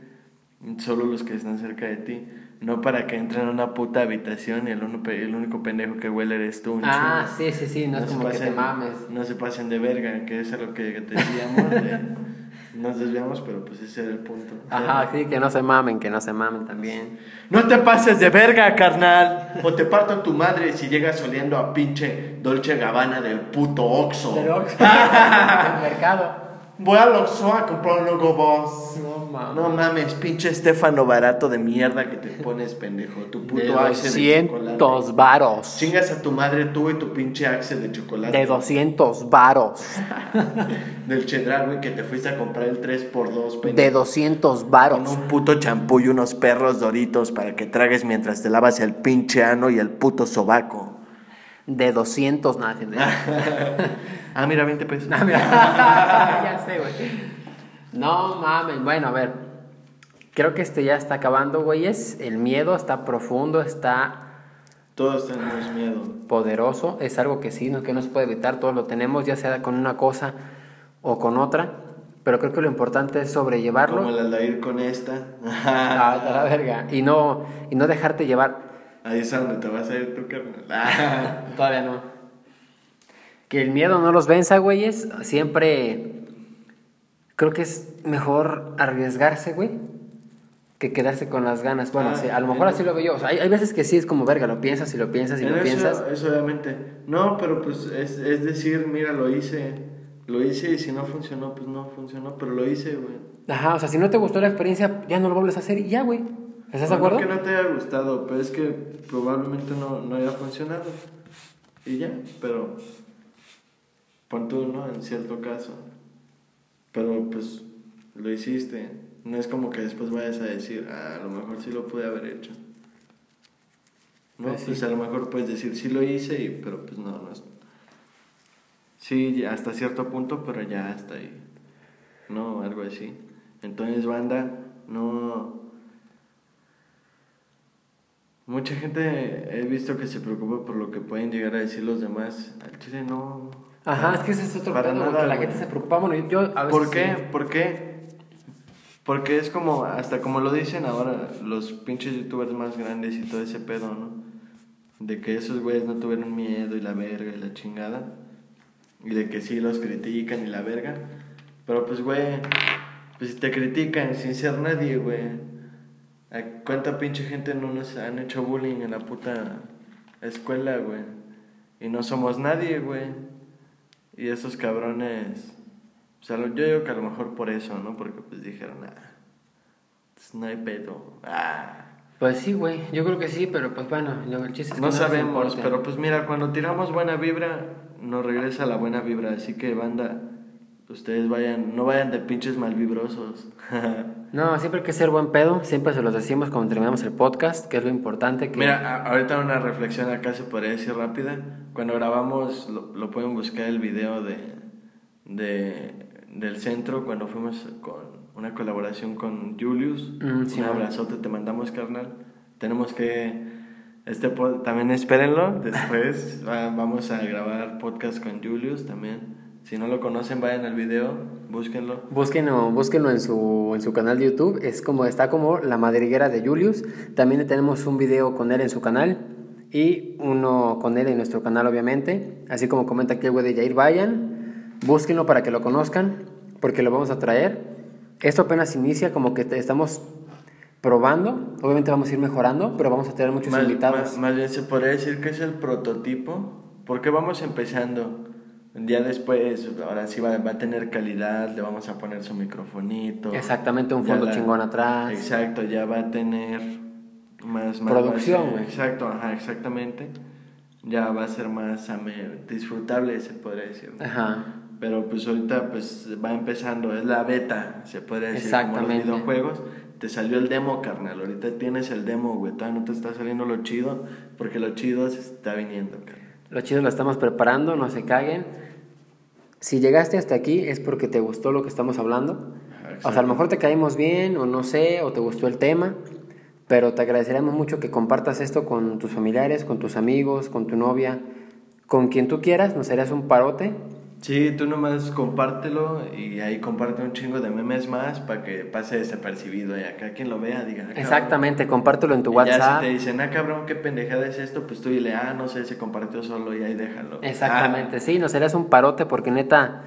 solo los que están cerca de ti, no para que entren a una puta habitación y el, uno el único pendejo que huele eres tú. un Ah, sí, sí, sí, no, es se como que te pasen- mames. No se pasen de verga, que es lo que te decíamos. de- *laughs* nos desviamos, pero pues ese era el punto. Ajá, sí, que no se mamen, que no se mamen también. No te pases de verga, carnal. O te parto tu madre si llegas oliendo a pinche Dolce Gabbana del puto Oxxo. Pero, el *laughs* mercado. Voy al Oxxo a comprar un logo boss. No mames. No mames, pinche Estefano barato de mierda que te pones, pendejo. Tu puto De axe de chocolate. 200 varos. Chingas a tu madre tú y tu pinche axe de chocolate. De 200 varos. *laughs* Del Chedral, güey, que te fuiste a comprar el 3x2, pendejo. De 200 Con varos. un puto champú y unos perros doritos para que tragues mientras te lavas el pinche ano y el puto sobaco. De 200, nada. de- *laughs* Ah, mira, 20 pesos. Ah, *laughs* mira. ya sé, güey. No mames. Bueno, a ver. Creo que este ya está acabando, güeyes. El miedo está profundo, está Todos tenemos miedo. poderoso. Es algo que sí, no, que no se puede evitar. Todos lo tenemos, ya sea con una cosa o con otra. Pero creo que lo importante es sobrellevarlo. Como el Aldair con esta. *laughs* A la verga. Y no, y no dejarte llevar. Ahí es donde te vas a ir tú, carnal. *laughs* Todavía no. Que el miedo no los venza, güeyes. Siempre creo que es mejor arriesgarse, güey, que quedarse con las ganas. Bueno, Ah, sí, a lo mejor en- así lo veo yo. O sea, hay, hay veces que sí es como verga, lo piensas y lo piensas y En lo eso, piensas. eso obviamente. No, pero pues es, es decir, mira, lo hice. Lo hice y si no funcionó, pues no funcionó, pero lo hice, güey. Ajá, o sea, si no te gustó la experiencia, ya no lo vuelves a hacer y ya, güey. ¿Estás de No, no acuerdo? que no te haya gustado, pero es que probablemente no, no haya funcionado. Y ya, pero pon tú, ¿no? En cierto caso. Pero pues lo hiciste. No es como que después vayas a decir, ah, a lo mejor sí lo pude haber hecho. No, Pues pues, sí. a lo mejor puedes decir, sí lo hice, y, pero pues no, no es. Sí, hasta cierto punto, pero ya hasta ahí. No, algo así. Entonces, banda, no. Mucha gente he visto que se preocupa por lo que pueden llegar a decir los demás. Al chile no. Ajá, es que ese es otro Para pedo, nada, que la güey. gente se preocupa. Bueno, yo a veces ¿Por qué? sí. ¿Por qué? Porque es como, hasta como lo dicen ahora, los pinches youtubers más grandes y todo ese pedo, ¿no? De que esos güeyes no tuvieron miedo y la verga y la chingada. Y de que sí los critican y la verga. Pero pues, güey, pues si te critican sin ser nadie, güey. ¿A ¿Cuánta pinche gente no nos han hecho bullying en la puta escuela, güey? Y no somos nadie, güey. Y esos cabrones... O sea, yo digo que a lo mejor por eso, ¿no? Porque pues dijeron, ah, pues, no hay pedo. Ah. Pues sí, güey, yo creo que sí, pero pues bueno, lo- el chiste es que No nos sabemos, pero pues mira, cuando tiramos buena vibra, nos regresa la buena vibra. Así que, banda, ustedes vayan, no vayan de pinches malvibrosos. *laughs* No, siempre hay que ser buen pedo, siempre se los decimos cuando terminamos el podcast, que es lo importante. Que... Mira, ahorita una reflexión acá se podría decir rápida. Cuando grabamos, lo, lo pueden buscar el video de, de del centro, cuando fuimos con una colaboración con Julius. Mm, sí, un abrazote, te mandamos, carnal. Tenemos que... Este pod- también espérenlo, después *laughs* va- vamos a grabar podcast con Julius también. Si no lo conocen, vayan al video, búsquenlo. Búsquenlo, búsquenlo en su, en su canal de YouTube, es como, está como La Madriguera de Julius. También tenemos un video con él en su canal y uno con él en nuestro canal, obviamente. Así como comenta aquí el güey de Jair, vayan, búsquenlo para que lo conozcan, porque lo vamos a traer. Esto apenas inicia, como que estamos probando. Obviamente vamos a ir mejorando, pero vamos a tener muchos Más, invitados. más- más bien se podría decir que es el prototipo, porque vamos empezando. Ya después, ahora sí va, va a tener calidad, le vamos a poner su microfonito. Exactamente, un fondo la- chingón atrás. Exacto, ya va a tener más... más Producción, base. güey. Exacto, ajá, exactamente. Ya va a ser más disfrutable, se podría decir. ¿no? Ajá. Pero pues ahorita pues va empezando, es la beta, se podría decir, como los videojuegos. te salió el demo, carnal. Ahorita tienes el demo, güey. Todavía no te está saliendo lo chido, porque lo chido se está viniendo, carnal. Lo chido lo estamos preparando, no se caguen. Si llegaste hasta aquí es porque te gustó lo que estamos hablando. O sea, a lo mejor te caímos bien, o no sé, o te gustó el tema, pero te agradeceremos mucho que compartas esto con tus familiares, con tus amigos, con tu novia, con quien tú quieras, nos harías un parote. Sí, tú nomás compártelo y ahí comparte un chingo de memes más para que pase desapercibido y acá quien lo vea diga. "Ah, Exactamente, compártelo en tu cabrón". Y WhatsApp. Ya si te dicen, ah, cabrón, qué pendejada es esto, pues tú dile, ah, no sé, se compartió solo y ahí déjalo. Exactamente, sí, nos harías un parote porque neta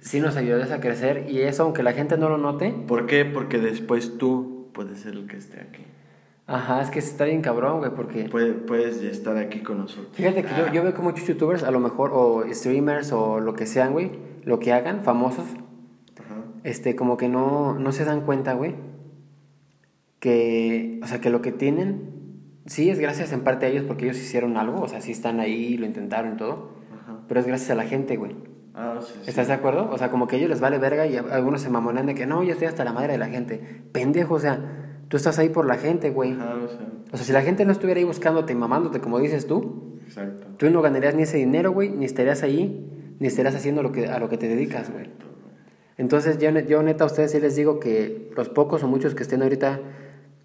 sí nos ayudarías a crecer y eso, aunque la gente no lo note, Ah, ¿Por qué? Porque después tú puedes ser el que esté aquí. Ajá, es que está bien cabrón, güey, porque Puede- puedes estar aquí con nosotros. fíjate que yo, yo veo que muchos youtubers, a lo mejor, o streamers, o lo que sean, güey, lo que hagan, famosos, Ajá. este, como que no, no se dan cuenta, güey, que, o sea, que lo que tienen, sí es gracias en parte a ellos porque ellos hicieron algo, o sea, sí están ahí, lo intentaron y todo, Ajá. pero es gracias a la gente, güey. Ah, sí, sí. ¿Estás de acuerdo? O sea, como que a ellos les vale verga y a- algunos se mamonean de que no, yo estoy hasta la madre de la gente. Pendejo, o sea, tú estás ahí por la gente, güey. Ajá, o sea, O sea, si la gente no estuviera ahí buscándote y mamándote, como dices tú, exacto. tú no ganarías ni ese dinero, güey, ni estarías ahí, ni estarías haciendo lo que, a lo que te dedicas, güey. Entonces, yo, yo neta a ustedes sí les digo que los pocos o muchos que estén ahorita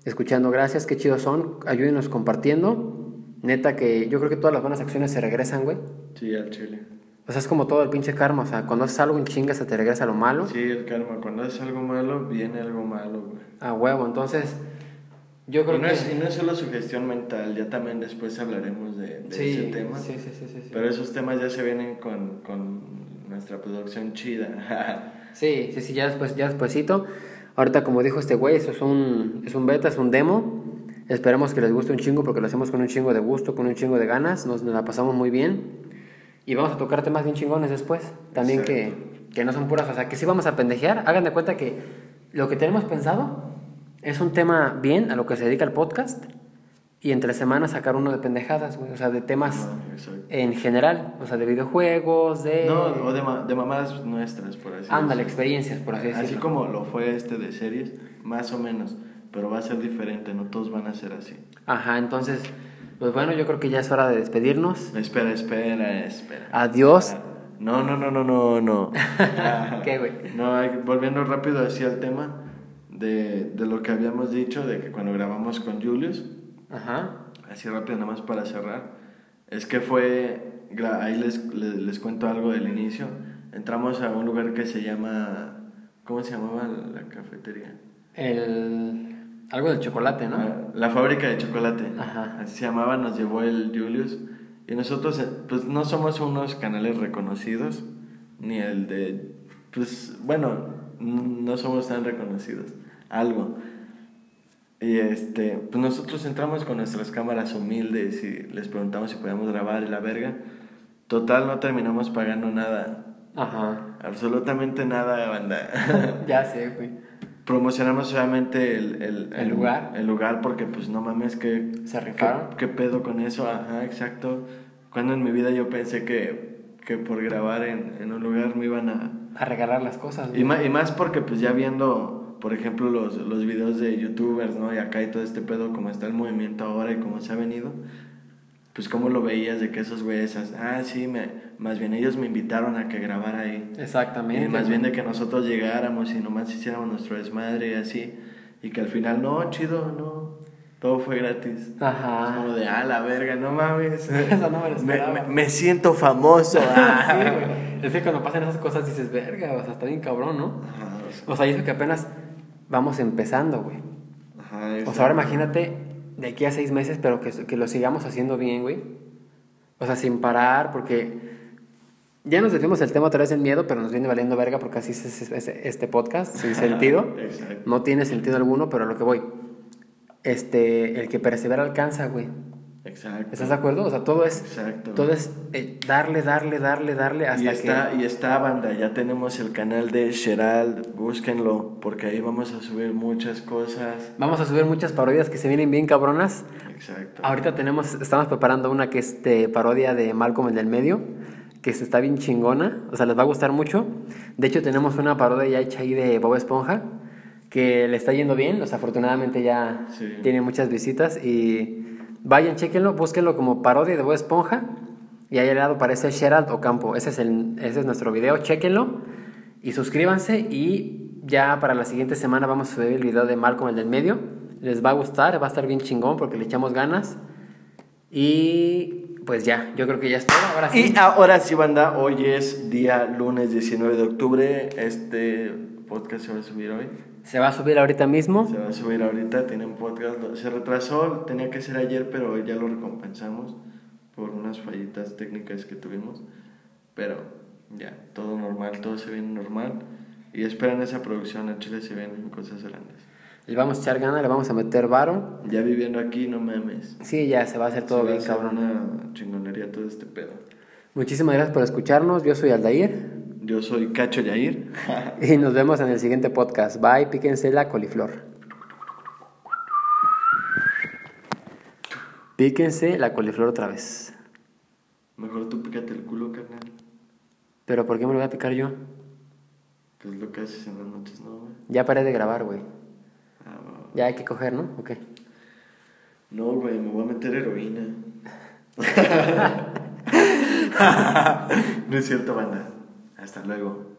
escuchando, gracias, qué chidos son, ayúdenos compartiendo. Neta que yo creo que todas las buenas acciones se regresan, güey. Sí, al chile. O sea, es como todo el pinche karma, o sea, cuando haces algo en chinga se te regresa lo malo. Sí, el karma. Cuando haces algo malo, viene algo malo, güey. A huevo, entonces yo creo Y no, que... es, y no es solo sugestión mental, ya también después hablaremos de, de sí, ese tema. sí, sí, sí, sí, sí. Pero esos temas ya se vienen con, con nuestra producción chida. *laughs* Sí, sí, sí, ya después, ya despuesito. Ahorita, como dijo este güey, eso es un, es un beta, es un demo. Esperemos que les guste un chingo porque lo hacemos con un chingo de gusto, con un chingo de ganas. Nos, nos la pasamos muy bien. Y vamos a tocar temas bien chingones después. También que, que no son puras, o sea, que sí vamos a pendejear. Hagan de cuenta que lo que tenemos pensado es un tema bien a lo que se dedica el podcast. Y entre semanas sacar uno de pendejadas, güey. O sea, de temas Ah, en general. O sea, de videojuegos, de... No, o de, ma- de mamadas nuestras, por así Ándale, decirlo. experiencias, por así decirlo. Así como lo fue este de series, más o menos. Pero va a ser diferente, no todos van a ser así. Ajá, entonces, pues bueno, yo creo que ya es hora de despedirnos. Espera, espera, espera. Adiós. No, no, no, no, no, no. *laughs* ¿Qué, güey? No, volviendo rápido hacia el tema de, de lo que habíamos dicho, de que cuando grabamos con Julius, Ajá. así rápido nada más para cerrar, es que fue, ahí les, les, les cuento algo del inicio, entramos a un lugar que se llama, ¿cómo se llamaba la cafetería? El... Algo del chocolate, ¿no? Ah, La fábrica de chocolate. Ajá. Así se llamaba, nos llevó el Julius. Y nosotros, eh, pues no somos unos canales reconocidos, ni el de. Pues bueno, no somos tan reconocidos. Algo. Y este, pues nosotros entramos con nuestras cámaras humildes y les preguntamos si podíamos grabar y la verga. Total, no terminamos pagando nada. Ajá. Absolutamente nada, banda. *laughs* ya sé, güey. Promocionamos solamente el, el, El lugar. El lugar porque pues no mames que... ¿Se rifaron? ¿Qué, qué pedo con eso? Ajá, exacto. Cuando en mi vida yo pensé que, que por grabar en, en un lugar me iban a... A regalar las cosas, Y más, y más porque pues ya viendo, por ejemplo, los, los videos de youtubers, ¿no? Y acá y todo este pedo, como está el movimiento ahora y cómo se ha venido, pues cómo lo veías de que esos güeyes, ah, sí, me, más bien ellos me invitaron a que grabara ahí. Exactamente. Y más bien de que nosotros llegáramos y nomás hiciéramos nuestro desmadre y así. Y que al final, no, chido, no. Todo fue gratis. Es Ajá. como de, ah, la verga, no mames. *laughs* Eso no me lo esperaba. me, me siento famoso. *laughs* ah. sí, güey. Es que cuando pasan esas cosas dices, verga, o sea, está bien cabrón, ¿no? Ajá, o sea, O sea, y eso que apenas vamos empezando, güey. ajá, O sea, ahora imagínate de aquí a seis meses, pero que, que lo sigamos haciendo bien, güey. O sea, sin parar, porque ya nos desviamos del tema otra vez del miedo, pero nos viene valiendo verga porque así es, es- es- este podcast, sin *laughs* sentido. No tiene sentido alguno, pero a lo que voy. Este, el que persevera alcanza, güey. Exacto. ¿Estás de acuerdo? O sea, todo es, Exacto. todo es eh, darle, darle, darle, darle hasta y está, que... y está banda, ya tenemos el canal de Gerald, búsquenlo, porque ahí vamos a subir muchas cosas. Vamos a subir muchas parodias que se vienen bien cabronas. Exacto. Ahorita tenemos, estamos preparando una que es de parodia de Malcolm en el medio, que se está bien chingona, o sea, les va a gustar mucho. De hecho, tenemos una parodia ya hecha ahí de Bob Esponja, que le está yendo bien, o sea, afortunadamente ya Sí. tiene muchas visitas y vayan, chequenlo, búsquenlo como parodia de Bob Esponja y ahí al lado aparece Gerald Ocampo, ese es, el, ese es nuestro video, chequenlo y suscríbanse y ya para la siguiente semana vamos a subir el video de Malcolm, el del medio, les va a gustar, va a estar bien chingón porque le echamos ganas y pues ya, yo creo que ya es todo, ahora sí. Y ahora sí, banda, hoy es día lunes 19 de octubre. Este podcast se va a subir hoy. Se va a subir ahorita mismo. Se va a subir ahorita, tienen podcast. Se retrasó, tenía que ser ayer, pero ya lo recompensamos por unas fallitas técnicas que tuvimos. Pero ya, todo normal, todo se viene normal. Y esperan esa producción, a Chile se vienen cosas grandes. Le vamos a echar ganas, le vamos a meter varo. Ya viviendo aquí, no mames. Sí, ya se va a hacer todo Se va a bien, hacer cabrón. una chingonería todo este pedo. Muchísimas gracias por escucharnos. Yo soy Aldair Yo soy Cacho Yair. *laughs* y nos vemos en el siguiente podcast. Bye, píquense la coliflor. Píquense la coliflor otra vez. Mejor tú pícate el culo, carnal. Pero ¿por qué me lo voy a picar yo? Que es lo que haces en las noches, ¿no, güey? Ya paré de grabar, güey. Ah. Ya hay que coger, ¿no? Ok. No, güey, me voy a meter heroína. *laughs* *laughs* no es cierto, banda. Hasta luego.